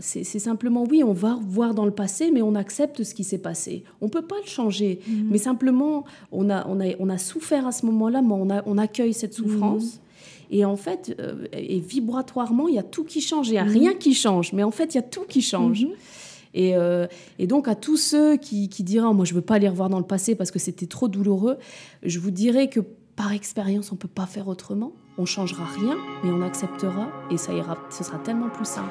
C'est simplement, oui, on va voir dans le passé, mais on accepte ce qui s'est passé. On ne peut pas le changer, Mhm. mais simplement, on a, on, a, on a souffert à ce moment-là, mais on, a, on accueille cette souffrance. Mhm. Et en fait, euh, et vibratoirement, il y a tout qui change. Il n'y a Mhm. rien qui change, mais en fait, il y a tout qui change. Et, euh, et donc, à tous ceux qui, qui diront Moi, je ne veux pas aller revoir dans le passé parce que c'était trop douloureux, je vous dirais que par expérience, on ne peut pas faire autrement. On changera rien, mais on acceptera et ça ira. Ce sera tellement plus simple.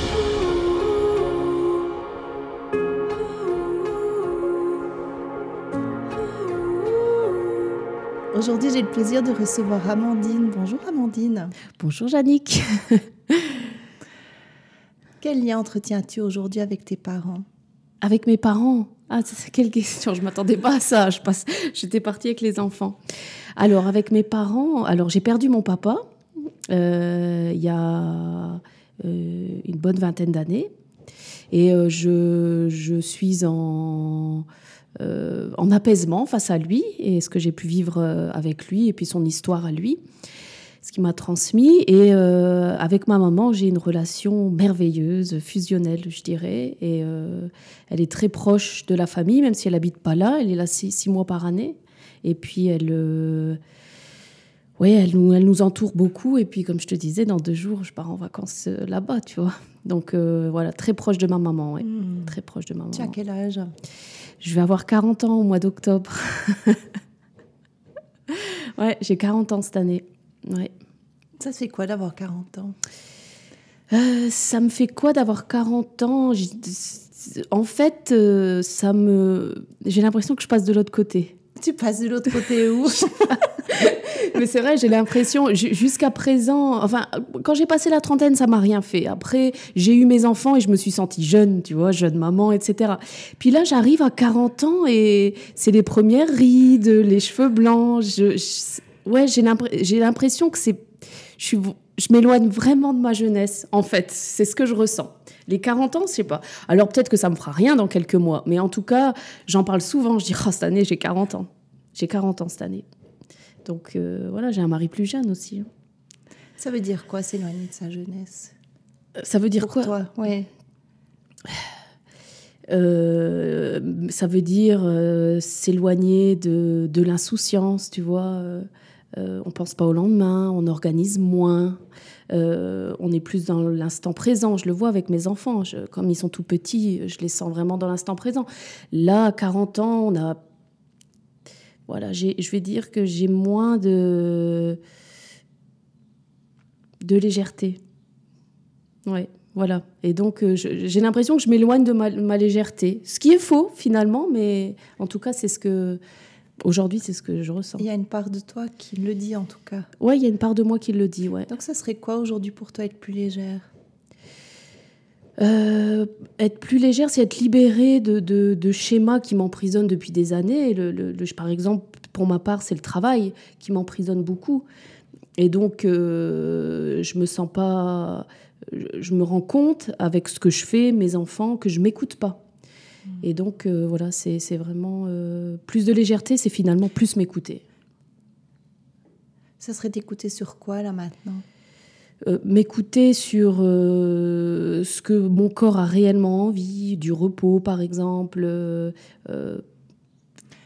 Aujourd'hui, j'ai le plaisir de recevoir Amandine. Bonjour Amandine. Bonjour, Yannick. Quel lien entretiens-tu aujourd'hui avec tes parents? Avec mes parents? Ah, c'est quelle question? Je m'attendais pas à ça. Je passe, j'étais partie avec les enfants. Alors, avec mes parents, alors j'ai perdu mon papa euh, il y a euh, une bonne vingtaine d'années. Et euh, je, je suis en, euh, en apaisement face à lui et ce que j'ai pu vivre euh, avec lui et puis son histoire à lui, ce qui m'a transmis. Et euh, avec ma maman, j'ai une relation merveilleuse, fusionnelle, je dirais. Et euh, elle est très proche de la famille, même si elle habite pas là. Elle est là six, six mois par année. Et puis elle, ouais, elle nous, elle nous entoure beaucoup. Et puis comme je te disais, dans deux jours, je pars en vacances euh, là-bas, tu vois. Donc euh, voilà, très proche de ma maman, ouais. Hmm. très proche de ma maman. Tu as quel âge? Je vais avoir 40 ans au mois d'octobre. ouais, j'ai 40 ans cette année. Ouais. Ça fait quoi d'avoir 40 ans? Euh, ça me fait quoi d'avoir 40 ans? En fait, euh, ça me, j'ai l'impression que je passe de l'autre côté. Tu passes de l'autre côté où? Mais c'est vrai, j'ai l'impression, ju- jusqu'à présent, enfin, quand j'ai passé la trentaine, ça m'a rien fait. Après, j'ai eu mes enfants et je me suis sentie jeune, tu vois, jeune maman, etc. Puis là, j'arrive à 40 ans et c'est les premières rides, les cheveux blancs. Ouais, j'ai l'impr- j'ai l'impression que c'est, je je m'éloigne vraiment de ma jeunesse, en fait. C'est ce que je ressens. Les 40 ans, je sais pas. Alors peut-être que ça me fera rien dans quelques mois, mais en tout cas, j'en parle souvent. Je dis, oh, cette année, j'ai 40 ans. J'ai 40 ans cette année. Donc euh, voilà, j'ai un mari plus jeune aussi. Ça veut dire quoi s'éloigner de sa jeunesse? Euh, Ça veut dire Pour quoi? toi, ouais. Euh, Ça veut dire euh, s'éloigner de, de l'insouciance, tu vois. Euh, on pense pas au lendemain, on organise moins. on est plus dans l'instant présent. Je le vois avec mes enfants. Je- comme ils sont tout petits, je les sens vraiment dans l'instant présent. Là, à 40 ans, on a. Voilà, je vais dire que j'ai moins de. de légèreté. Ouais, voilà. Et donc, euh, j'ai l'impression que je m'éloigne de ma, ma légèreté. Ce qui est faux, finalement, mais en tout cas, c'est ce que. Aujourd'hui, c'est ce que je ressens. Il y a une part de toi qui le dit en tout cas. Ouais, il y a une part de moi qui le dit, ouais. Donc ça serait quoi aujourd'hui pour toi être plus légère? Euh, être plus légère, c'est être libérée de, de- de schémas qui m'emprisonnent depuis des années. Le, le- le- par exemple, pour ma part, c'est le travail qui m'emprisonne beaucoup. Et donc, euh, je me sens pas. Je, me rends compte avec ce que je fais, mes enfants, que je m'écoute pas. Et donc, euh, voilà, c'est c'est vraiment. plus de légèreté, c'est finalement plus m'écouter. Ça serait t'écouter sur quoi là maintenant? Euh, m'écouter sur euh, ce que mon corps a réellement envie, du repos par exemple. euh, euh,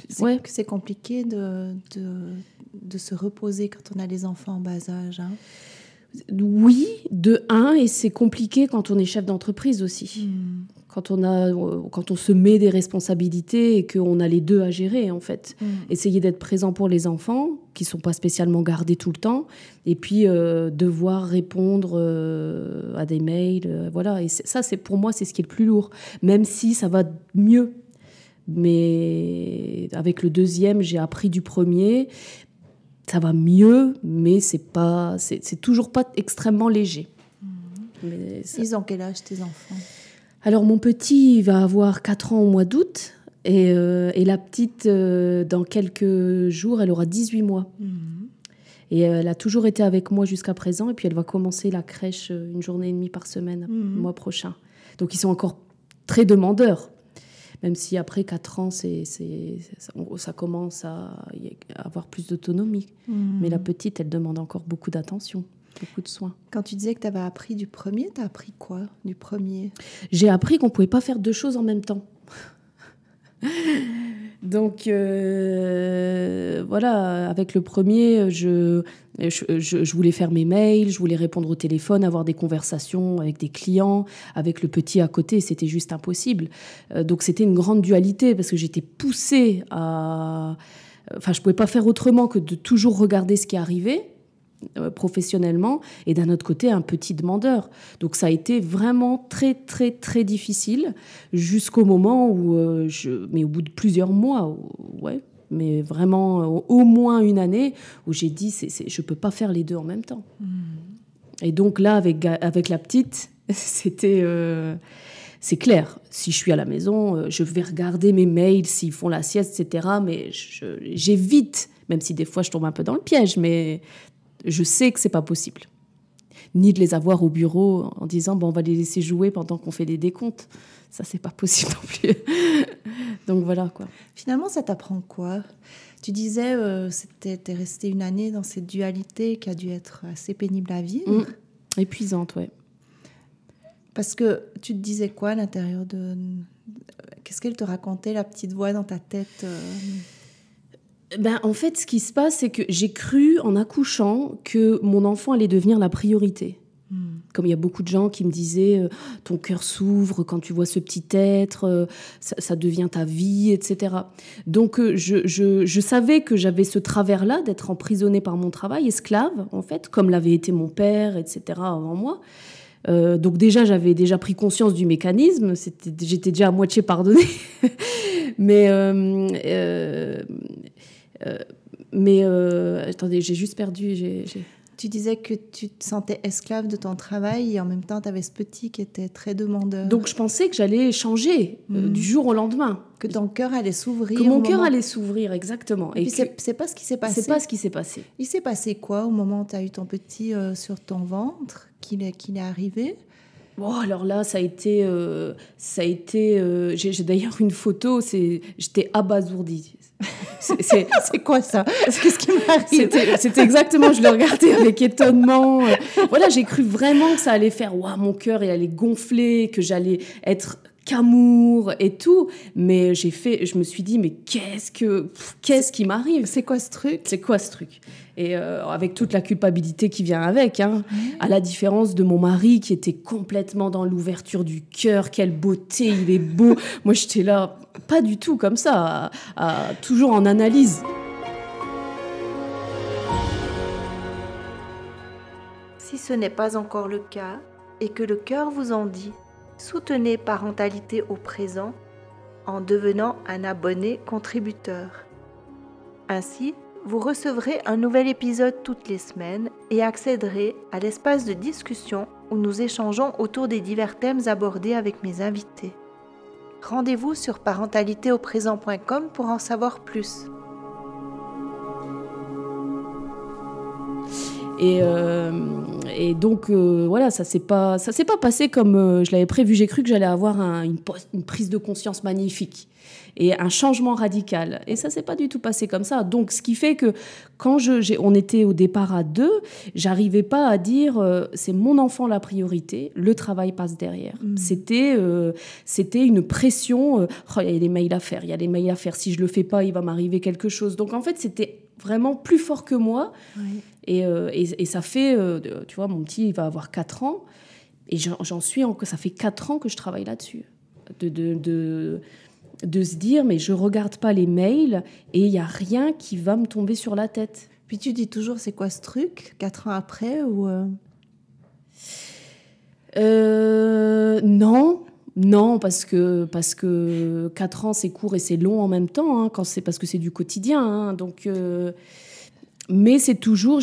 C'est ouais. compliqué de, de, de se reposer quand on a les enfants en bas âge. hein. Oui, de un, et c'est compliqué quand on est chef d'entreprise aussi. Hmm. Quand on, a, euh, quand on se met des responsabilités et qu'on a les deux à gérer en fait. Hmm. Essayer d'être présent pour les enfants, qui sont pas spécialement gardés tout le temps, et puis euh, devoir répondre euh, à des mails, euh, voilà. Et ça, c'est pour moi, c'est ce qui est le plus lourd, même si ça va mieux. Mais avec le deuxième, j'ai appris du premier. Ça va mieux, mais c'est pas, c'est toujours pas extrêmement léger. Mais ça- Ils ont quel âge tes enfants? Alors mon petit va avoir 4 ans au mois d'août Et, euh, et la petite, euh, dans quelques jours, elle aura 18 mois. Mhm. Et elle a toujours été avec moi jusqu'à présent. Et puis elle va commencer la crèche euh, une journée et demie par semaine, Mhm. le mois prochain. Donc ils sont encore très demandeurs. Même si après 4 ans, c'est, ça, commence à avoir plus d'autonomie. Mhm. Mais la petite, elle demande encore beaucoup d'attention, beaucoup de soins. Quand tu disais que tu avais appris du premier, tu as appris quoi du premier? J'ai appris qu'on pouvait pas faire deux choses en même temps. Donc euh, voilà, avec le premier, je, je, voulais faire mes mails, je voulais répondre au téléphone, avoir des conversations avec des clients. Avec le petit à côté, c'était juste impossible. Euh, donc c'était une grande dualité parce que j'étais poussée à... Enfin, je pouvais pas faire autrement que de toujours regarder ce qui arrivait professionnellement et d'un autre côté un petit demandeur. Donc ça a été vraiment très très très difficile jusqu'au moment où euh, je mais au bout de plusieurs mois ou- ouais mais vraiment euh, au moins une année où j'ai dit c'est, c'est, je peux pas faire les deux en même temps. Et donc là avec avec la petite c'était euh, c'est clair, si je suis à la maison, euh, je vais regarder mes mails s'ils font la sieste, etc. Mais je- j'évite, même si des fois je tombe un peu dans le piège, mais je sais que c'est pas possible. Ni de les avoir au bureau en disant bon, on va les laisser jouer pendant qu'on fait des décomptes. Ça, c'est pas possible non plus. Donc voilà quoi. Finalement, ça t'apprend quoi? Tu disais, euh, c'était t'es resté une année dans cette dualité qui a dû être assez pénible à vivre. Mm. Épuisante, ouais. Parce que tu te disais quoi à l'intérieur de... Qu'est-ce qu'elle te racontait, la petite voix dans ta tête euh? Ben, en fait, ce qui se passe, c'est que j'ai cru en accouchant que mon enfant allait devenir la priorité. Hmm. Comme il y a beaucoup de gens qui me disaient, euh, ton cœur s'ouvre quand tu vois ce petit être, euh, ça, ça devient ta vie, etc. Donc euh, je, je- je savais que j'avais ce travers-là d'être emprisonnée par mon travail, esclave, en fait, comme l'avait été mon père, etc. avant moi. Donc déjà, j'avais déjà pris conscience du mécanisme, j'étais déjà à moitié pardonnée. mais mais euh, attendez, j'ai juste perdu. Tu disais que tu te sentais esclave de ton travail et en même temps, tu avais ce petit qui était très demandeur. Donc je pensais que j'allais changer euh, Mhm. du jour au lendemain, que ton cœur allait s'ouvrir. que mon cœur moment- allait s'ouvrir exactement. Et puis, c'est pas ce qui s'est passé. c'est pas ce qui s'est passé. Il s'est passé quoi au moment où tu as eu ton petit euh, sur ton ventre, qu'il est, arrivé? Bon, alors là, ça a été, euh, ça a été. euh, j'ai d'ailleurs une photo. J'étais abasourdie. C'est- c'est- C'est quoi ça? Qu'est-ce qui m'arrive? C'était exactement, je le regardais avec étonnement. Voilà, j'ai cru vraiment que ça allait faire, waouh, mon cœur, il allait gonfler, que j'allais être qu'amour et tout. Mais j'ai fait, je me suis dit, mais qu'est-ce que, qu'est-ce qui m'arrive? C'est quoi ce truc? C'est quoi ce truc? Et euh, avec toute la culpabilité qui vient avec, hein, à la différence de mon mari qui était complètement dans l'ouverture du cœur, quelle beauté, il est beau. Moi, j'étais là, pas du tout comme ça, toujours en analyse. Si ce n'est pas encore le cas et que le cœur vous en dit, soutenez Parentalité au présent en devenant un abonné contributeur. Ainsi, vous recevrez un nouvel épisode toutes les semaines et accéderez à l'espace de discussion où nous échangeons autour des divers thèmes abordés avec mes invités. Rendez-vous sur parentalitéauprésent.com pour en savoir plus. Et, euh, donc euh, voilà, ça s'est pas, s'est pas passé comme euh, je l'avais prévu. J'ai cru que j'allais avoir une prise de conscience magnifique et un changement radical. Et ça s'est pas du tout passé comme ça. Donc ce qui fait que quand je, on était au départ à deux, j'arrivais pas à dire euh, c'est mon enfant la priorité, le travail passe derrière. Mm. C'était, euh, c'était une pression. euh, Oh, il y a des mails à faire, il y a des mails à faire. Si je le fais pas, il va m'arriver quelque chose. Donc en fait, c'était vraiment plus fort que moi. Et, et, et ça fait, tu vois, mon petit, il va avoir 4 ans. Et j'en suis encore, ça fait 4 ans que je travaille là-dessus. De, de, de, de se dire, mais je regarde pas les mails et il n'y a rien qui va me tomber sur la tête. Puis tu dis toujours c'est quoi ce truc Quatre ans après ou euh, Euh, non, non, parce que, parce que 4 ans, c'est court et c'est long en même temps, hein, quand c'est, parce que c'est du quotidien. hein, donc, euh, mais c'est toujours,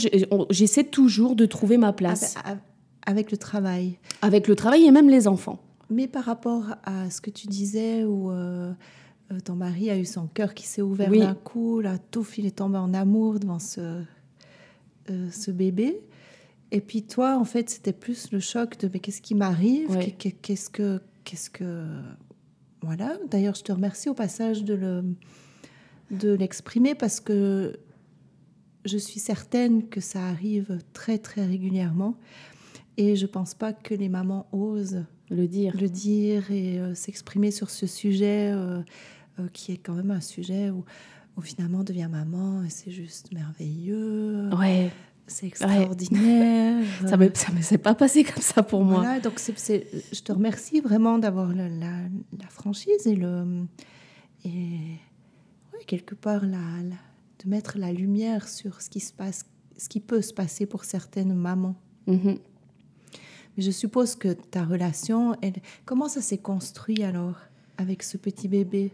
j'essaie toujours de trouver ma place avec, avec le travail avec le travail et même les enfants. Mais par rapport à ce que tu disais, où euh, euh, ton mari a eu son cœur qui s'est ouvert d'un coup, là, tout il est tombé en amour devant ce, euh, ce bébé. Et puis toi, en fait, c'était plus le choc de mais qu'est-ce qui m'arrive? Qu'est-ce que, qu'est-ce que, voilà. D'ailleurs, je te remercie au passage de le, de l'exprimer parce que je suis certaine que ça arrive très très régulièrement et je pense pas que les mamans osent le dire, le dire et euh, s'exprimer sur ce sujet euh, euh, qui est quand même un sujet où, finalement on devient maman et c'est juste merveilleux. Ouais. C'est extraordinaire. ça ne s'est pas passé comme ça pour moi. Donc c'est, je te remercie vraiment d'avoir la, la, franchise et le et quelque part la, de mettre la lumière sur ce qui se passe, ce qui peut se passer pour certaines mamans. Mm-hmm. Je suppose que ta relation, comment ça s'est construit alors avec ce petit bébé?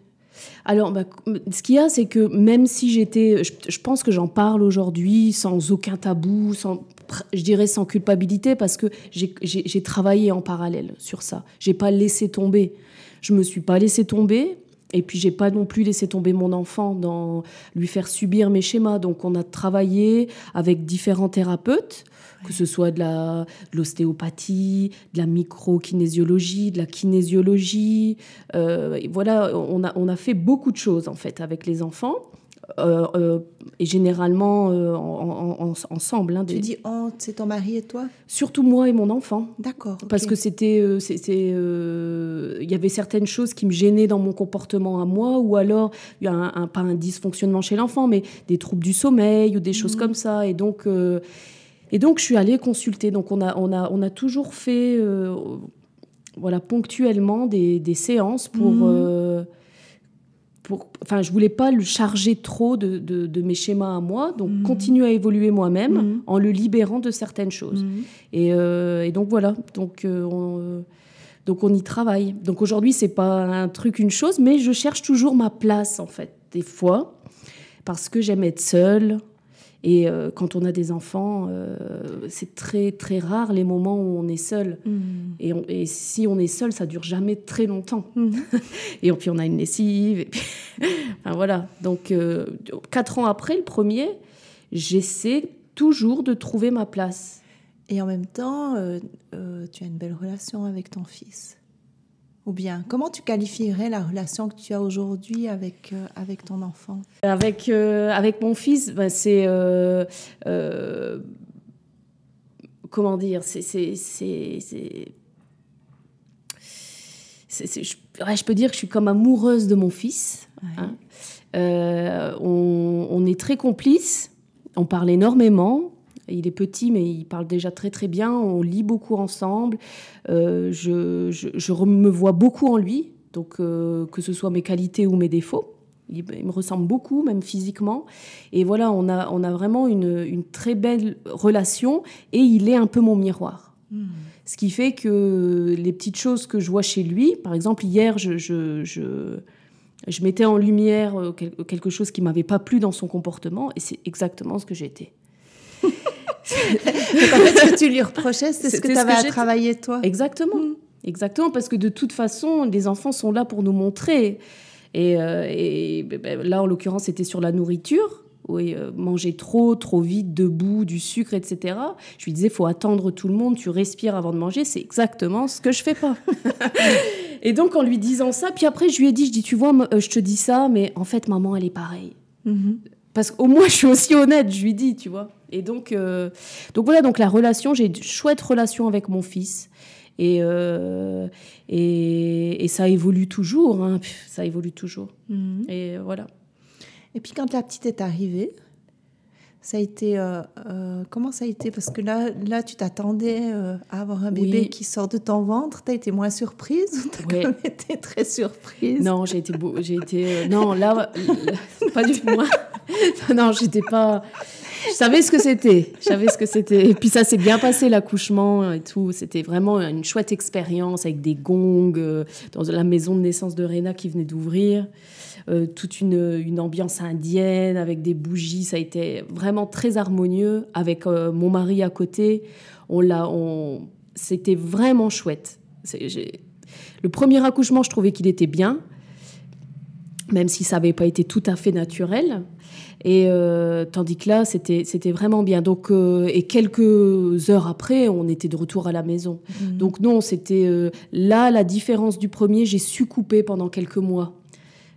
Alors, bah, ce qu'il y a, c'est que même si j'étais, je, pense que j'en parle aujourd'hui sans aucun tabou, sans, je dirais sans culpabilité, parce que j'ai travaillé en parallèle sur ça. J'ai pas laissé tomber. Je me suis pas laissé tomber. Et puis j'ai pas non plus laissé tomber mon enfant dans lui faire subir mes schémas. Donc on a travaillé avec différents thérapeutes que ce soit de l'ostéopathie, de la microkinésiologie, de la kinésiologie. Euh, voilà, on a, on a fait beaucoup de choses en fait avec les enfants. Euh, euh, et généralement ensemble. Hein, tu dis oh, c'est ton mari et toi? Surtout moi et mon enfant. D'accord. Parce que c'était, il y avait certaines choses qui me gênaient dans mon comportement à moi, ou alors il y a un, pas un dysfonctionnement chez l'enfant, mais des troubles du sommeil ou des choses mmh. comme ça. Et donc et donc, je suis allée consulter. Donc, on a, on a, on a toujours fait, euh, voilà, ponctuellement des, des séances pour. Mhm. Euh, pour enfin, je voulais pas le charger trop de, de, mes schémas à moi, donc mhm. continuer à évoluer moi-même mhm. en le libérant de certaines choses. Et, euh, et, donc voilà, donc on, donc on y travaille. Donc aujourd'hui, c'est pas un truc, une chose, mais je cherche toujours ma place en fait, des fois, parce que j'aime être seule. Et euh, quand on a des enfants, euh, c'est très très rare les moments où on est seul. Mm. Et, et, si on est seul, ça dure jamais très longtemps. Mm. et puis on a une lessive. Et puis enfin, voilà. Donc euh, quatre ans après le premier, j'essaie toujours de trouver ma place. Et en même temps, tu as une belle relation avec ton fils. Ou bien, comment tu qualifierais la relation que tu as aujourd'hui avec, euh, avec ton enfant? Avec, euh, avec mon fils, ben, c'est... Euh, comment dire C'est... Je, je, peux dire que je suis comme amoureuse de mon fils. Hein. on, on, est très complices, on parle énormément. Il est petit, mais il parle déjà très très bien. On lit beaucoup ensemble. Euh, je, je, me vois beaucoup en lui, donc euh, que ce soit mes qualités ou mes défauts. Il, me ressemble beaucoup, même physiquement. Et voilà, on a, on a vraiment une, une très belle relation et il est un peu mon miroir. Hmm. Ce qui fait que les petites choses que je vois chez lui, par exemple, hier, je, je, je, je mettais en lumière euh, quelque chose qui m'avait pas plu dans son comportement et c'est exactement ce que j'étais. en fait, ce que tu lui reprochais, c'est ce que tu avais à travailler toi. Exactement. Mm. Exactement, parce que de toute façon, les enfants sont là pour nous montrer. Et, euh, ben, ben, là, en l'occurrence, c'était sur la nourriture. Oui, euh, manger trop, trop vite, debout, du sucre, etc. Je lui disais, faut attendre tout le monde, tu respires avant de manger. C'est exactement ce que je fais pas. et donc, en lui disant ça, puis après, je lui ai dit, je dis, tu vois, euh, je te dis ça, mais en fait, maman, elle est pareille. Mm-hmm. Parce qu'au moins, je suis aussi honnête, je lui dis, tu vois. Et donc, euh, donc voilà, donc la relation, j'ai une chouette relation avec mon fils. Et, euh, et, et, ça évolue toujours, hein. ça évolue toujours. Mhm. Et voilà. Et puis quand la petite est arrivée, ça a été euh, comment ça a été? Parce que là, là, tu t'attendais à avoir un bébé qui sort de ton ventre. T'as été moins surprise ou t'as quand même été très surprise? Non, j'ai été, j'ai été, non là, pas du tout moi. non, j'étais pas je savais ce que c'était. Je savais ce que c'était. Et puis ça s'est bien passé l'accouchement et tout. C'était vraiment une chouette expérience avec des gongs euh, dans la maison de naissance de Rena qui venait d'ouvrir. Euh, toute une, ambiance indienne avec des bougies. Ça a été vraiment très harmonieux avec euh, mon mari à côté. On l'a, c'était vraiment chouette. le premier accouchement, je trouvais qu'il était bien. Même si ça n'avait pas été tout à fait naturel. Et euh, tandis que là, c'était c'était vraiment bien. Donc euh, et quelques heures après, on était de retour à la maison. Mhm. Donc non, c'était euh, là la différence du premier. J'ai su couper pendant quelques mois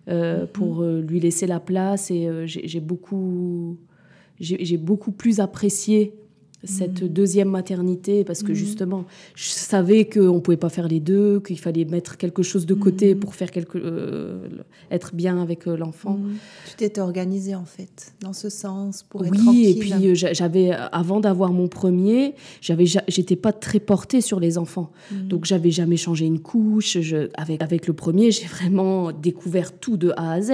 euh, pour lui laisser la place et j'ai beaucoup j'ai beaucoup plus apprécié cette deuxième maternité parce que justement je savais qu'on ne pouvait pas faire les deux qu'il fallait mettre quelque chose de côté pour faire quelque euh, être bien avec euh, l'enfant Mhm. Tu t'étais organisée en fait, dans ce sens, pour être oui, tranquille. et puis euh, j'a- j'avais, avant d'avoir mon premier, j'avais, ja- j'étais pas très portée sur les enfants. Donc j'avais jamais changé une couche. Je, avec, avec le premier, j'ai vraiment découvert tout de A à Z.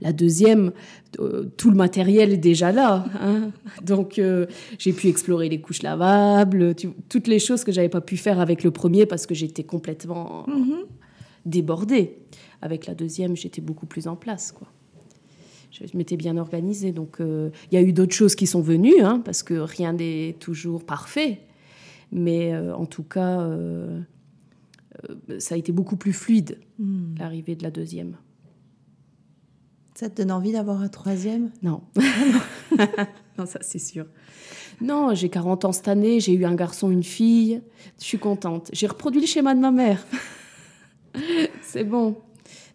La deuxième, euh, tout le matériel est déjà là. hein. Donc euh, j'ai pu explorer les couches lavables, tu- toutes les choses que j'avais pas pu faire avec le premier parce que j'étais complètement Mhm. débordée. Avec la deuxième, j'étais beaucoup plus en place, quoi. Je m'étais bien organisée. Donc, euh, il y a eu d'autres choses qui sont venues, hein, parce que rien n'est toujours parfait. Mais en tout cas, ça a été beaucoup plus fluide, Mhm. l'arrivée de la deuxième. Ça te donne envie d'avoir un troisième? Non. non, ça, c'est sûr. Non, j'ai 40 ans cette année, j'ai eu un garçon, une fille. Je suis contente. J'ai reproduit le schéma de ma mère. c'est bon.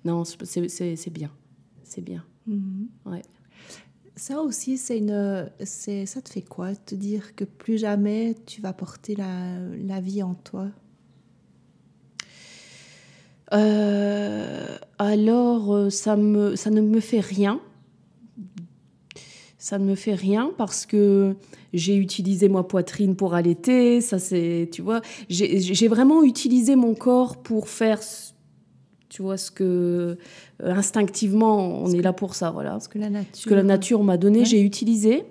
Non, c'est bien. C'est bien. Mhm. Ouais. Ça aussi, c'est une, c'est, ça te fait quoi? Te dire que plus jamais tu vas porter la, la vie en toi? Euh, alors, euh, ça, me, ça ne me fait rien. Ça ne me fait rien parce que j'ai utilisé ma poitrine pour allaiter. Ça, c'est, tu vois, j'ai vraiment utilisé mon corps pour faire, ce- tu vois, ce que euh, instinctivement, on est là pour ça, voilà. Parce que la nature. Ce que la nature m'a donné, Ouais. j'ai utilisé.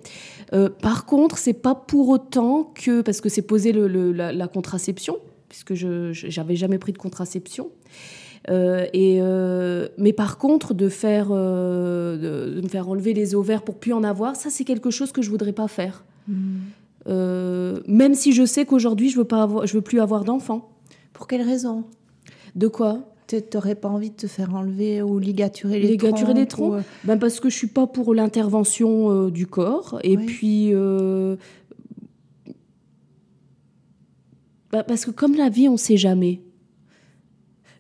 Euh, par contre, c'est pas pour autant que parce que c'est posé le, le- la, la contraception, puisque je j'avais jamais pris de contraception. Euh, et euh, mais par contre, de faire euh, de, de me faire enlever les ovaires pour plus en avoir, ça c'est quelque chose que je voudrais pas faire. Euh, même si je sais qu'aujourd'hui je veux pas avoir, je veux plus avoir d'enfants. Pour quelle raison? De quoi? Tu n'aurais pas envie de te faire enlever ou ligaturer les Ligaturer les ou, euh, Ben parce que je suis pas pour l'intervention du corps et puis ben parce que comme la vie on sait jamais.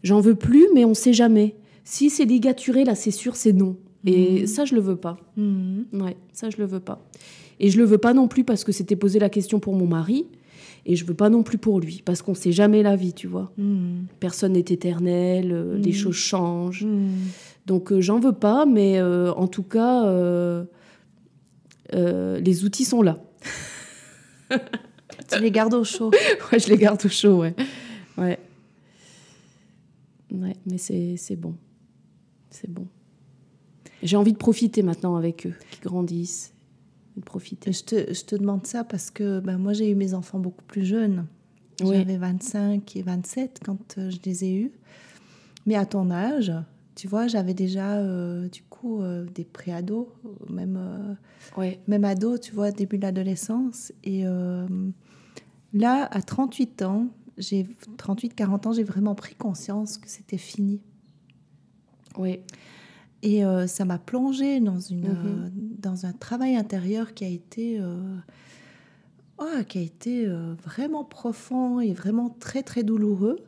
J'en veux plus mais on sait jamais. Si c'est ligaturé là c'est sûr c'est non. Et Mhm. ça je le veux pas. mhm. Ouais, ça je le veux pas. Et je le veux pas non plus parce que c'était posé la question pour mon mari et je veux pas non plus pour lui parce qu'on sait jamais la vie, tu vois. Mhm. Personne n'est éternel, euh, les Mhm. choses changent. Donc euh, j'en veux pas, mais euh, en tout cas, les outils sont là. Tu les gardes au chaud. ouais, je les garde au chaud, ouais. Ouais, ouais mais c'est bon. C'est bon. J'ai envie de profiter maintenant avec eux, qui grandissent. De profiter. Je te, je te demande ça parce que ben, moi, j'ai eu mes enfants beaucoup plus jeunes. Oui. J'avais 25 et 27 quand euh, je les ai eus. Mais à ton âge, tu vois, j'avais déjà, euh, du coup, euh, des préados, même, euh, Ouais. même ados, tu vois, début de l'adolescence. Et là, à 38 ans, j'ai 38-40 ans, j'ai vraiment pris conscience que c'était fini. Ouais. Et euh, ça m'a plongée dans, une, Mhm. euh, dans un travail intérieur qui a été, euh, oh, qui a été vraiment profond et vraiment très, très douloureux.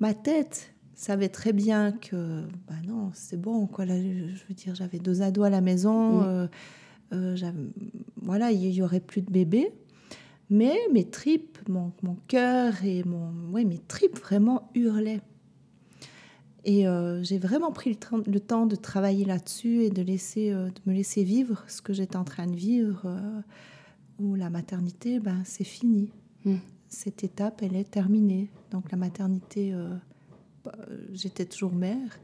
Ma tête savait très bien que, bah non, c'est bon, quoi. Là, je veux dire, j'avais deux ados à la maison. Mhm. voilà, il y aurait plus de bébés. Mais mes tripes, mon, mon cœur et mon, ouais, mes tripes vraiment hurlaient. Et euh, j'ai vraiment pris le, temps- le temps de travailler là-dessus et de, laisser, euh, de me laisser vivre ce que j'étais en train de vivre, euh, où la maternité, ben, c'est fini. Mm. Cette étape, elle est terminée. Donc la maternité, euh, bah, j'étais toujours mère,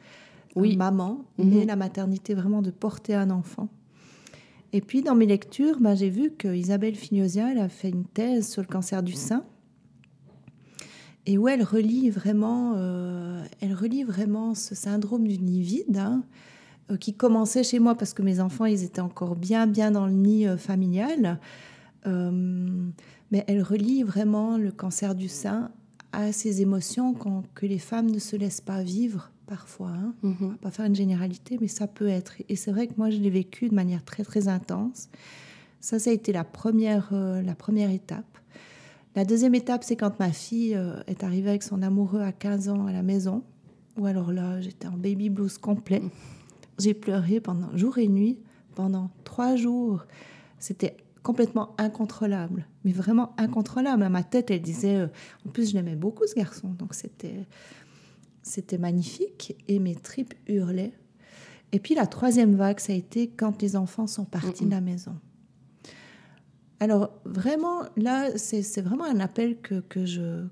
Oui. maman, Mhm. mais la maternité vraiment de porter un enfant. Et puis dans mes lectures, ben, j'ai vu que Isabelle Fignosia, a fait une thèse sur le cancer du sein. Et où elle relie vraiment, euh, elle relie vraiment ce syndrome du nid vide hein, euh, qui commençait chez moi parce que mes enfants ils étaient encore bien bien dans le nid euh, familial, mais elle relie vraiment le cancer du sein à ces émotions que les femmes ne se laissent pas vivre parfois. Hein. ne mhm. va pas faire une généralité, mais ça peut être. Et c'est vrai que moi, je l'ai vécu de manière très, très intense. Ça, ça a été la première, euh, la première étape. La deuxième étape, c'est quand ma fille euh, est arrivée avec son amoureux à 15 ans à la maison. Ou alors là, j'étais en baby blues complet. J'ai pleuré pendant jour et nuit, pendant trois jours. C'était complètement incontrôlable, mais vraiment incontrôlable. À ma tête, elle disait, euh, en plus, je l'aimais beaucoup ce garçon, donc c'était c'était magnifique et mes tripes hurlaient. Et puis la troisième vague, ça a été quand les enfants sont partis de la maison. Alors vraiment, là, c'est vraiment un appel que, que je,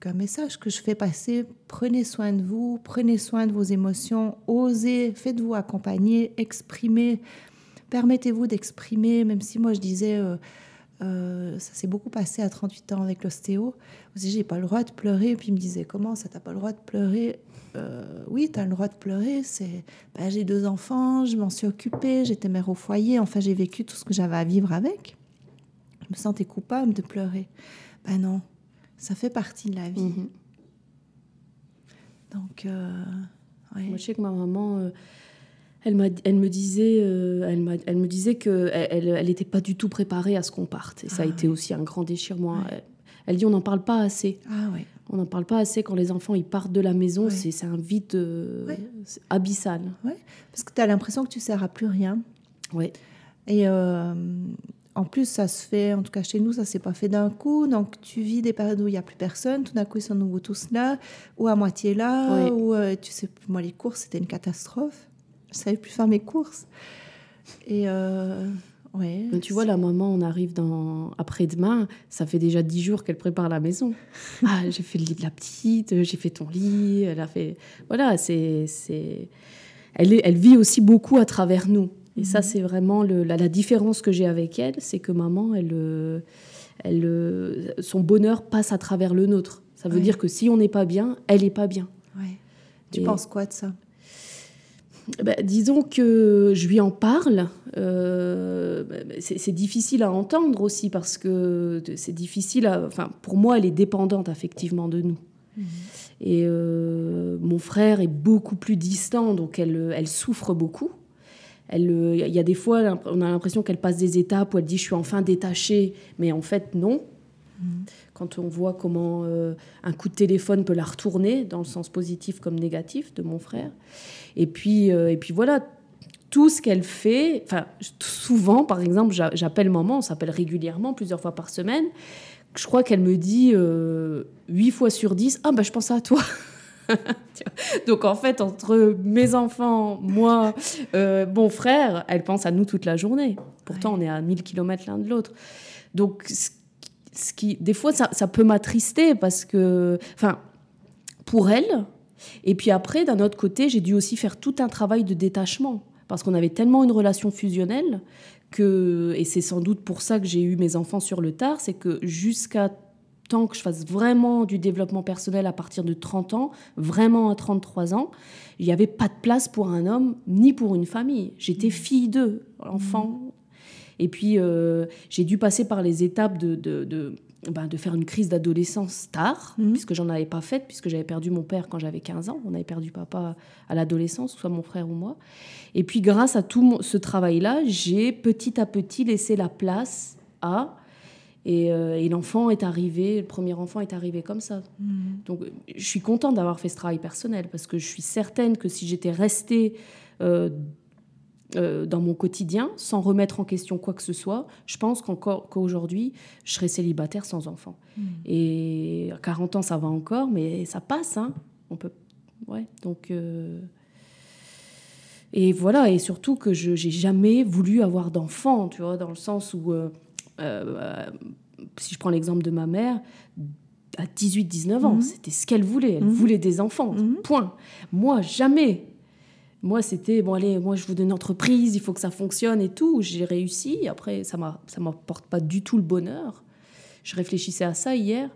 qu'un message que je fais passer. Prenez soin de vous, prenez soin de vos émotions, osez, faites-vous accompagner, exprimez, permettez-vous d'exprimer, même si moi je disais, euh, euh, ça s'est beaucoup passé à 38 ans avec l'ostéo. Vous j'ai pas le droit de pleurer. Et puis il me disait, comment ça, t'as pas le droit de pleurer? Euh, Oui, tu as le droit de pleurer. C'est, ben, j'ai deux enfants, je m'en suis occupée, j'étais mère au foyer. Enfin, j'ai vécu tout ce que j'avais à vivre avec. Je me sentais coupable de pleurer. Ben non, ça fait partie de la vie. Mhm. Donc, euh, moi, je sais que ma maman elle, elle me disait, euh, elle, elle, me disait que elle n'était pas du tout préparée à ce qu'on parte. Et ça a ah été aussi un grand déchirement. Elle, dit on n'en parle pas assez. Ah, on n'en parle pas assez quand les enfants ils partent de la maison. C'est un vide euh, abyssal. Parce que tu as l'impression que tu ne sers à plus rien. Oui. Et euh, en plus, ça se fait, en tout cas chez nous, ça s'est pas fait d'un coup. Donc, tu vis des périodes où il n'y a plus personne. Tout d'un coup, ils sont nouveau tous là, ou à moitié là, ou tu sais, moi, les courses, c'était une catastrophe je savais plus faire mes courses. Et euh, ouais. tu vois, la maman, on arrive dans après-demain, ça fait déjà dix jours qu'elle prépare la maison. ah, j'ai fait le lit de la petite, j'ai fait ton lit, elle a fait. Voilà, c'est. c'est... Elle, est, elle vit aussi beaucoup à travers nous. Et ça, mhm. c'est vraiment le, la, différence que j'ai avec elle, c'est que maman, elle, elle, son bonheur passe à travers le nôtre. Ça veut dire que si on n'est pas bien, elle n'est pas bien. Ouais. Tu penses quoi de ça? Bah, disons que je lui en parle. Euh, bah, c'est difficile à entendre aussi parce que c'est difficile. enfin, pour moi, elle est dépendante affectivement de nous. Mhm. Et euh, mon frère est beaucoup plus distant, donc elle, elle souffre beaucoup. Il y a des fois, on a l'impression qu'elle passe des étapes où elle dit je suis enfin détachée, mais en fait non. Mhm. Quand on voit comment euh, un coup de téléphone peut la retourner dans le sens positif comme négatif de mon frère. Et puis, euh, et puis voilà, tout ce qu'elle fait, enfin, souvent, par exemple, j'appelle maman, on s'appelle régulièrement, plusieurs fois par semaine. Je crois qu'elle me dit euh, 8 fois sur 10, ah ben je pense à toi. Donc en fait, entre mes enfants, moi, euh, mon frère, elle pense à nous toute la journée. Pourtant, on est à 1000 km l'un de l'autre. Donc, ce qui, des fois, ça, ça peut m'attrister parce que, enfin, pour elle, et puis après, d'un autre côté, j'ai dû aussi faire tout un travail de détachement parce qu'on avait tellement une relation fusionnelle que, et c'est sans doute pour ça que j'ai eu mes enfants sur le tard, c'est que jusqu'à temps que je fasse vraiment du développement personnel à partir de 30 ans, vraiment à 33 ans, il n'y avait pas de place pour un homme ni pour une famille. J'étais mmh. fille d'eux, enfant. Et puis, euh, j'ai dû passer par les étapes de, de ben, de faire une crise d'adolescence tard, mhm. puisque j'en avais pas faite, puisque j'avais perdu mon père quand j'avais 15 ans. On avait perdu papa à l'adolescence, soit mon frère ou moi. Et puis, grâce à tout ce travail-là, j'ai petit à petit laissé la place à. Et, euh, l'enfant est arrivé, le premier enfant est arrivé comme ça. Mhm. Donc, je suis contente d'avoir fait ce travail personnel, parce que je suis certaine que si j'étais restée. Euh, euh, dans mon quotidien, sans remettre en question quoi que ce soit, je pense qu'encore qu'aujourd'hui, je serais célibataire sans enfant. Hmm. Et à 40 ans, ça va encore, mais ça passe. Hein. On peut, ouais. Donc euh, et voilà, et surtout que je n'ai jamais voulu avoir d'enfant, tu vois, dans le sens où, euh, si je prends l'exemple de ma mère, à 18-19 ans, hmm. c'était ce qu'elle voulait. Elle hmm. voulait des enfants, point. Moi, jamais. Moi, c'était, bon, allez, moi, je vous donne une entreprise, il faut que ça fonctionne et tout. J'ai réussi. Après, ça ne m'apporte pas du tout le bonheur. Je réfléchissais à ça hier.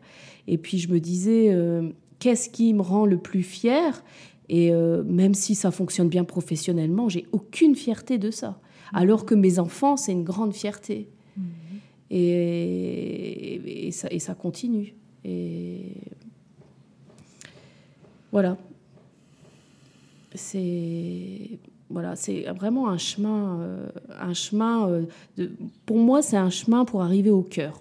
Et puis, je me disais, euh, qu'est-ce qui me rend le plus fier? Et euh, même si ça fonctionne bien professionnellement, j'ai aucune fierté de ça. Alors que mes enfants, c'est une grande fierté. Mmh. Et, et, ça, et ça continue. Et voilà. C'est voilà, c'est vraiment un chemin, euh, un chemin. euh, de- pour moi, c'est un chemin pour arriver au cœur.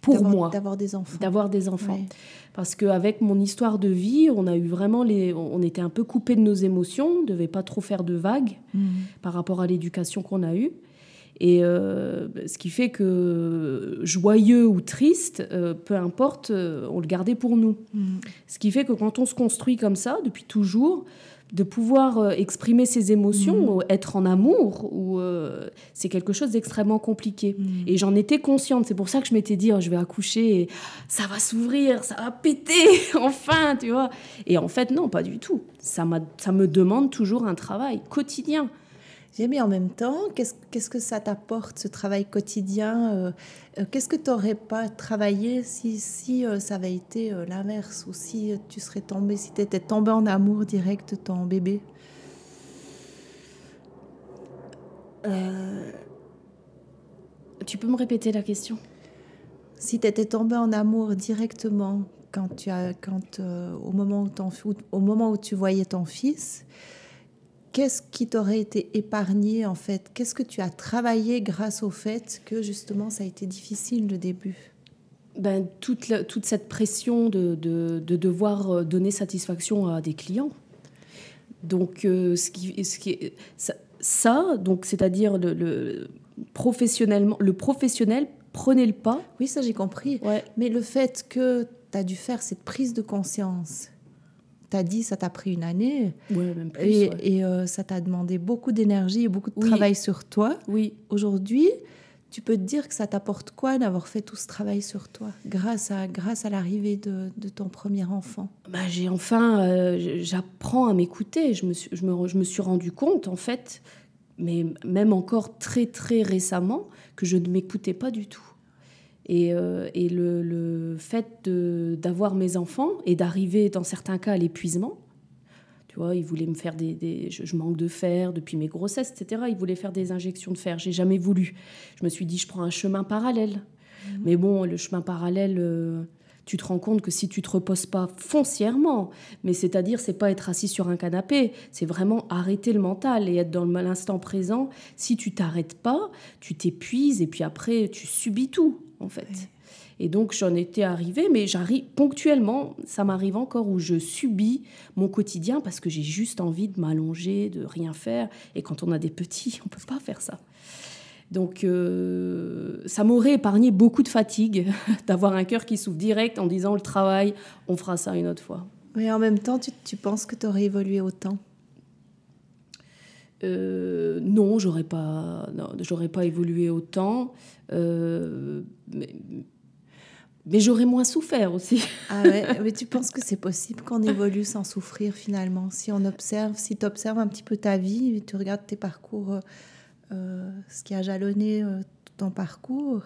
Pour moi, D'avoir des enfants. d'avoir des enfants. Ouais. Parce qu'avec mon histoire de vie, on a eu vraiment les, on était un peu coupé de nos émotions, on ne devait pas trop faire de vagues Mhm. par rapport à l'éducation qu'on a eue. Et euh, ce qui fait que joyeux ou triste, euh, peu importe, euh, on le gardait pour nous. Mhm. Ce qui fait que quand on se construit comme ça, depuis toujours, de pouvoir exprimer ses émotions, ou être en amour, ou, c'est quelque chose d'extrêmement compliqué. Mhm. Et j'en étais consciente. C'est pour ça que je m'étais dit, oh, je vais accoucher, et ça va s'ouvrir, ça va péter, enfin, tu vois. Et en fait, non, pas du tout. Ça me demande toujours un travail quotidien. J'ai mis en même temps, qu'est-ce qu'est-ce que ça t'apporte, ce travail quotidien euh, euh, Qu'est-ce que tu n'aurais pas travaillé si, si euh, ça avait été l'inverse Ou si tu serais tombé, si tu étais tombé en amour direct de ton bébé? Tu peux me répéter la question? Si tu étais tombé en amour directement quand tu as, quand, euh, au, moment où ton- au moment où tu voyais ton fils, qu'est-ce qui t'aurait été épargné en fait? Qu'est-ce que tu as travaillé grâce au fait que justement ça a été difficile le début? Ben, toute, la- toute cette pression de, de- de devoir euh, donner satisfaction à des clients. Donc, euh, ce qui, ce qui est- ça, ça, donc, c'est-à-dire le, le- professionnellement, le professionnel prenait le pas. Oui, ça j'ai compris. Ouais. Mais le fait que tu as dû faire cette prise de conscience, tu as dit ça t'a pris une année Ouais, même plus. et, ouais. et, euh, ça t'a demandé beaucoup d'énergie et beaucoup de Oui. travail sur toi. Oui, Aujourd'hui, tu peux te dire que ça t'apporte quoi d'avoir fait tout ce travail sur toi grâce à, grâce à l'arrivée de, de ton premier enfant? Bah, j'ai enfin, euh, j'apprends à m'écouter. Je me, suis, je, me, je me suis rendu compte, en fait, mais même encore très très récemment, que je ne m'écoutais pas du tout. Et, euh, et le, le fait d'avoir mes enfants et d'arriver dans certains cas à l'épuisement, tu vois, ils voulaient me faire des... des- je, je manque de fer depuis mes grossesses, etc. Ils voulaient faire des injections de fer. J'ai jamais voulu. Je me suis dit, je prends un chemin parallèle. Mais bon, le chemin parallèle, euh, tu te rends compte que si tu te reposes pas foncièrement, mais c'est-à-dire, c'est pas être assis sur un canapé, c'est vraiment arrêter le mental et être dans l'instant présent. Si tu t'arrêtes pas, tu t'épuises et puis après, tu subis tout, en fait. Et donc, j'en étais arrivée, mais j'arrive ponctuellement, ça m'arrive encore où je subis mon quotidien parce que j'ai juste envie de m'allonger, de rien faire. Et quand on a des petits, on peut pas faire ça. Donc, euh, ça m'aurait épargné beaucoup de fatigue d'avoir un cœur qui s'ouvre direct en disant le travail, on fera ça une autre fois. Mais en même temps, tu, tu penses que tu aurais évolué autant? Euh, non, j'aurais pas, j'aurais pas évolué autant, euh, mais, mais j'aurais moins souffert aussi. Ah ouais, mais tu penses que c'est possible qu'on évolue sans souffrir finalement? Si on observe, si tu observes un petit peu ta vie, tu regardes tes parcours, euh, euh, ce qui a jalonné euh, ton parcours,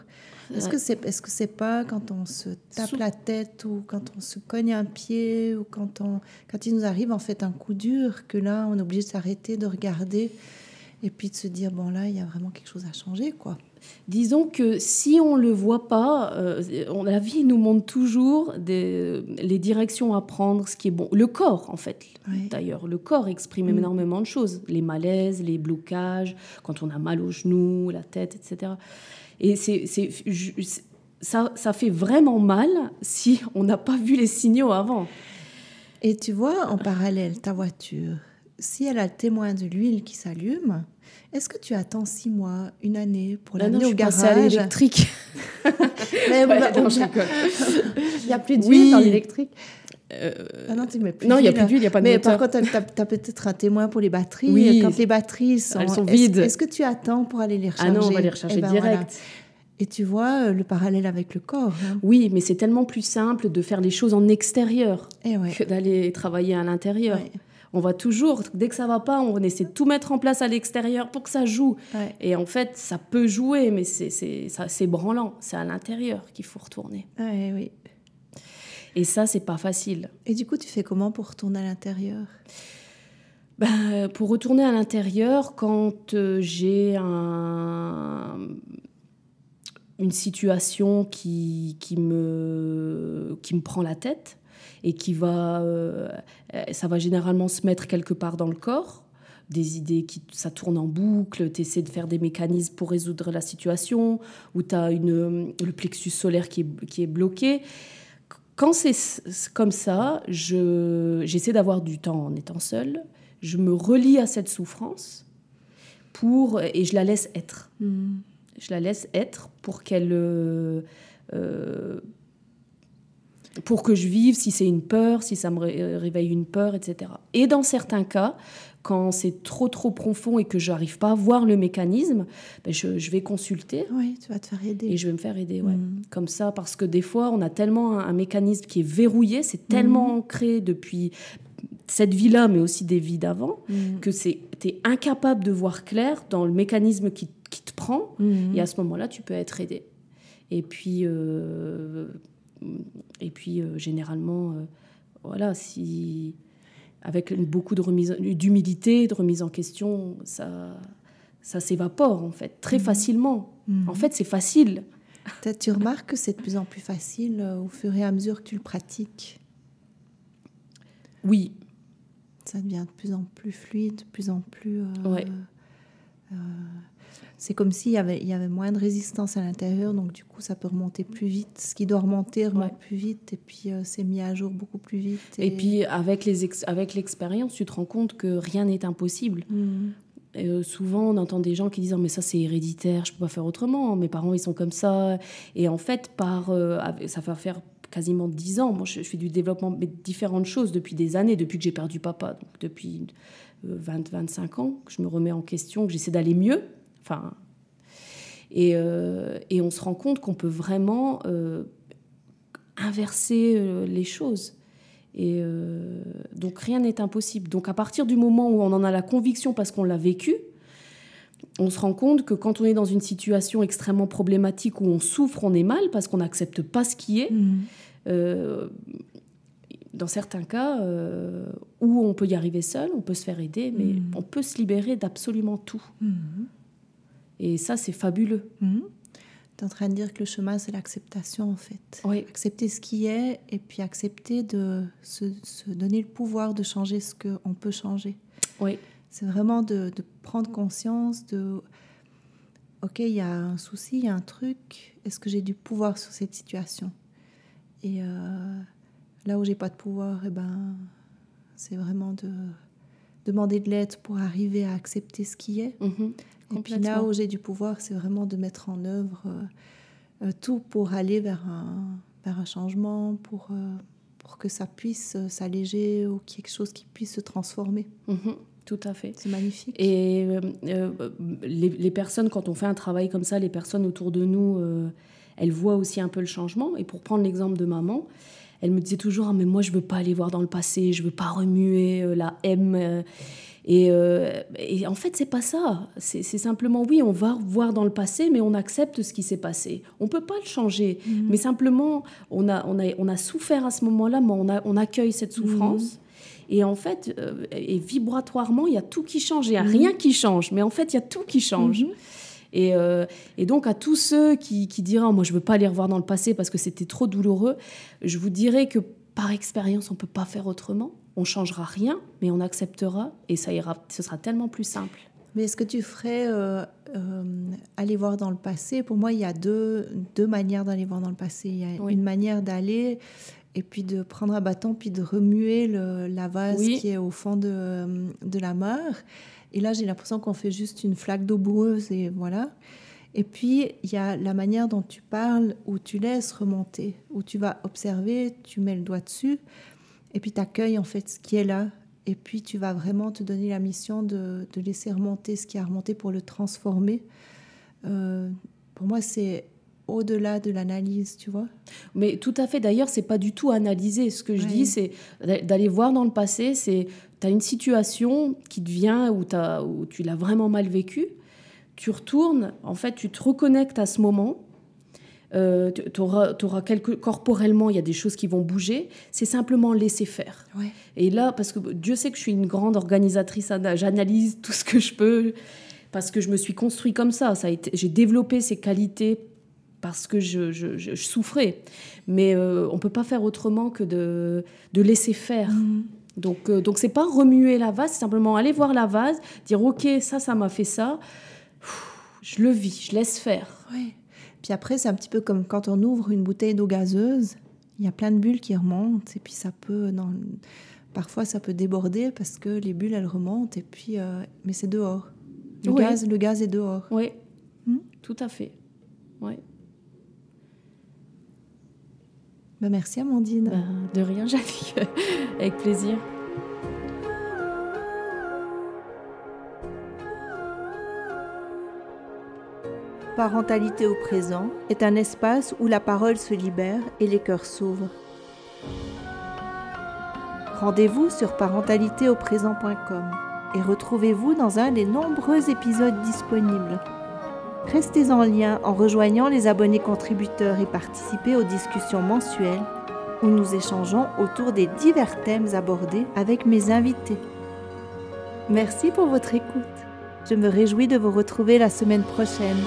est-ce que c'est est -ce que c'est pas quand on se tape Sou- la tête ou quand on se cogne un pied ou quand, on, quand il nous arrive en fait un coup dur que là on est obligé de s'arrêter, de regarder et puis de se dire bon là il y a vraiment quelque chose à changer quoi. Disons que si on le voit pas, euh, la vie nous montre toujours des, les directions à prendre, ce qui est bon. Le corps, en fait, d'ailleurs, le corps exprime Mm. énormément de choses. Les malaises, les blocages, quand on a mal aux genoux, la tête, etc. Et c'est- ça, ça fait vraiment mal si on n'a pas vu les signaux avant. Et tu vois, en parallèle, ta voiture, si elle a le témoin de l'huile qui s'allume, est-ce que tu attends six mois, une année pour non, l'amener au passée à garage l'électrique. Mais Ouais, non, je. Il n'y a plus d'huile Oui. dans l'électrique. Euh, Ah non, il n'y a plus d'huile, il n'y a pas de Mais moteur. par contre, tu as, peut-être un témoin pour les batteries. Oui. Quand les batteries sont, Elles sont est-ce- vides. Est-ce que tu attends pour aller les recharger ah non, on va les recharger Eh ben, direct. voilà. Et tu vois euh, le parallèle avec le corps. hein. Oui, mais c'est tellement plus simple de faire les choses en extérieur Eh ouais. que d'aller travailler à l'intérieur. Ouais. On va toujours, dès que ça va pas, on essaie de tout mettre en place à l'extérieur pour que ça joue. Ouais. Et en fait, ça peut jouer, mais c'est c'est- ça- c'est branlant. C'est à l'intérieur qu'il faut retourner. Ouais, oui. Et ça, c'est pas facile. Et du coup, tu fais comment pour retourner à l'intérieur? Ben, pour retourner à l'intérieur, quand euh, j'ai un, une situation qui, qui, me, qui me prend la tête, et qui va, euh, ça va généralement se mettre quelque part dans le corps. Des idées qui ça tourne en boucle, tu essaies de faire des mécanismes pour résoudre la situation, ou tu as une, le plexus solaire qui est, qui est bloqué. Quand c'est comme ça, j'essaie d'avoir du temps en étant seule. Je me relie à cette souffrance pour, et je la laisse être. Hmm. Je la laisse être pour qu'elle. Euh, euh, pour que je vive, si c'est une peur, si ça me réveille une peur, etc. Et dans certains cas, quand c'est trop trop profond et que j'arrive pas à voir le mécanisme, ben je, vais consulter. Oui, tu vas te faire aider. Et je vais me faire aider, ouais. Mm. Comme ça, parce que des fois, on a tellement un, mécanisme qui est verrouillé, c'est tellement mm. ancré depuis cette vie-là, mais aussi des vies d'avant, mm. que tu es incapable de voir clair dans le mécanisme qui, qui te prend. Et à ce moment-là, tu peux être aidé. Et puis, euh, et puis euh, généralement, euh, voilà, si avec beaucoup de remise, d'humilité, de remise en question, ça, ça s'évapore en fait très mhm. facilement. Mhm. En fait, c'est facile. Tu remarques que c'est de plus en plus facile au fur et à mesure que tu le pratiques? Oui. Ça devient de plus en plus fluide, de plus en plus. ouais c'est comme s'il y avait, il y avait moins de résistance à l'intérieur, donc du coup ça peut remonter plus vite. Ce qui doit remonter remonte plus vite, et puis euh, c'est mis à jour beaucoup plus vite. Et, puis avec, les avec l'expérience, tu te rends compte que rien n'est impossible. Mhm. Euh, souvent, on entend des gens qui disent oh, mais ça c'est héréditaire, je peux pas faire autrement. Mes parents ils sont comme ça. Et en fait, par euh, ça va faire quasiment dix ans. Moi, je, fais du développement, mais différentes choses depuis des années, depuis que j'ai perdu papa, donc depuis 20-25 ans, que je me remets en question, que j'essaie d'aller mieux. Enfin, et, euh, et, on se rend compte qu'on peut vraiment euh, inverser euh, les choses. Et donc rien n'est impossible. Donc à partir du moment où on en a la conviction parce qu'on l'a vécu, on se rend compte que quand on est dans une situation extrêmement problématique où on souffre, on est mal parce qu'on n'accepte pas ce qui est. Mmh. Dans certains cas où on peut y arriver seul, on peut se faire aider, mais mmh. on peut se libérer d'absolument tout. Mmh. Et ça, c'est fabuleux. Mhm. Tu es en train de dire que le chemin, c'est l'acceptation, en fait. Oui. Accepter ce qui est et puis accepter de se, donner le pouvoir de changer ce qu'on peut changer. Oui. C'est vraiment de, prendre conscience de OK, il y a un souci, il y a un truc. Est-ce que j'ai du pouvoir sur cette situation? Et euh, là où j'ai pas de pouvoir, eh ben, c'est vraiment de demander de l'aide pour arriver à accepter ce qui est. Mhm. Et puis là où j'ai du pouvoir, c'est vraiment de mettre en œuvre euh, euh, tout pour aller vers un, vers un changement, pour, euh, pour que ça puisse s'alléger ou quelque chose qui puisse se transformer. Mhm, tout à fait. C'est magnifique. Et les, les, personnes, quand on fait un travail comme ça, les personnes autour de nous, elles voient aussi un peu le changement. Et pour prendre l'exemple de maman, elle me disait toujours ah, mais moi je veux pas aller voir dans le passé, je veux pas remuer la M. Euh, et, en fait, c'est pas ça. C'est simplement, oui, on va voir dans le passé, mais on accepte ce qui s'est passé. On peut pas le changer, mhm. mais simplement, on a, on, a, on a souffert à ce moment-là, mais on, a, on accueille cette souffrance. Mhm. Et en fait, euh, et vibratoirement, il y a tout qui change. Il n'y a mhm. rien qui change, mais en fait, il y a tout qui change. Et, euh, et, donc, à tous ceux qui, qui diront Moi, je ne veux pas aller revoir dans le passé parce que c'était trop douloureux, je vous dirais que par expérience, on ne peut pas faire autrement on changera rien, mais on acceptera et ça ira, ce sera tellement plus simple. Mais est-ce que tu ferais euh, euh, aller voir dans le passé? Pour moi, il y a deux, deux manières d'aller voir dans le passé. Il y a une manière d'aller et puis de prendre un bâton puis de remuer le, la vase qui est au fond de, de la mer. Et là, j'ai l'impression qu'on fait juste une flaque d'eau boueuse et voilà. Et puis, il y a la manière dont tu parles où tu laisses remonter, où tu vas observer, tu mets le doigt dessus et puis tu accueilles en fait ce qui est là. Et puis tu vas vraiment te donner la mission de, de laisser remonter ce qui a remonté pour le transformer. Euh, pour moi, c'est au-delà de l'analyse, tu vois. Mais tout à fait. D'ailleurs, c'est pas du tout analyser. Ce que je dis, c'est d'aller voir dans le passé. C'est tu as une situation qui te vient où, as, où tu l'as vraiment mal vécu. Tu retournes, en fait, tu te reconnectes à ce moment euh, tu auras, corporellement, il y a des choses qui vont bouger. C'est simplement laisser faire. Et là, parce que Dieu sait que je suis une grande organisatrice, j'analyse tout ce que je peux, parce que je me suis construit comme ça. ça j'ai développé ces qualités parce que je, je- je- je souffrais. Mais euh, on peut pas faire autrement que de, de laisser faire. Mhm. Donc, euh, donc c'est pas remuer la vase, c'est simplement aller voir la vase, dire ok, ça, ça m'a fait ça. Je le vis, je laisse faire. Ouais. Puis après, c'est un petit peu comme quand on ouvre une bouteille d'eau gazeuse, il y a plein de bulles qui remontent, et puis ça peut, dans parfois ça peut déborder parce que les bulles elles remontent, et puis, euh, mais c'est dehors. Le, gaz, le gaz est dehors. Oui, Hmm? tout à fait. Ouais. Ben, merci Amandine. Ben, de rien, Jackie. Avec plaisir. Parentalité au présent est un espace où la parole se libère et les cœurs s'ouvrent. Rendez-vous sur parentalitéauprésent.com et retrouvez-vous dans un des nombreux épisodes disponibles. Restez en lien en rejoignant les abonnés contributeurs et participez aux discussions mensuelles où nous échangeons autour des divers thèmes abordés avec mes invités. Merci pour votre écoute. Je me réjouis de vous retrouver la semaine prochaine.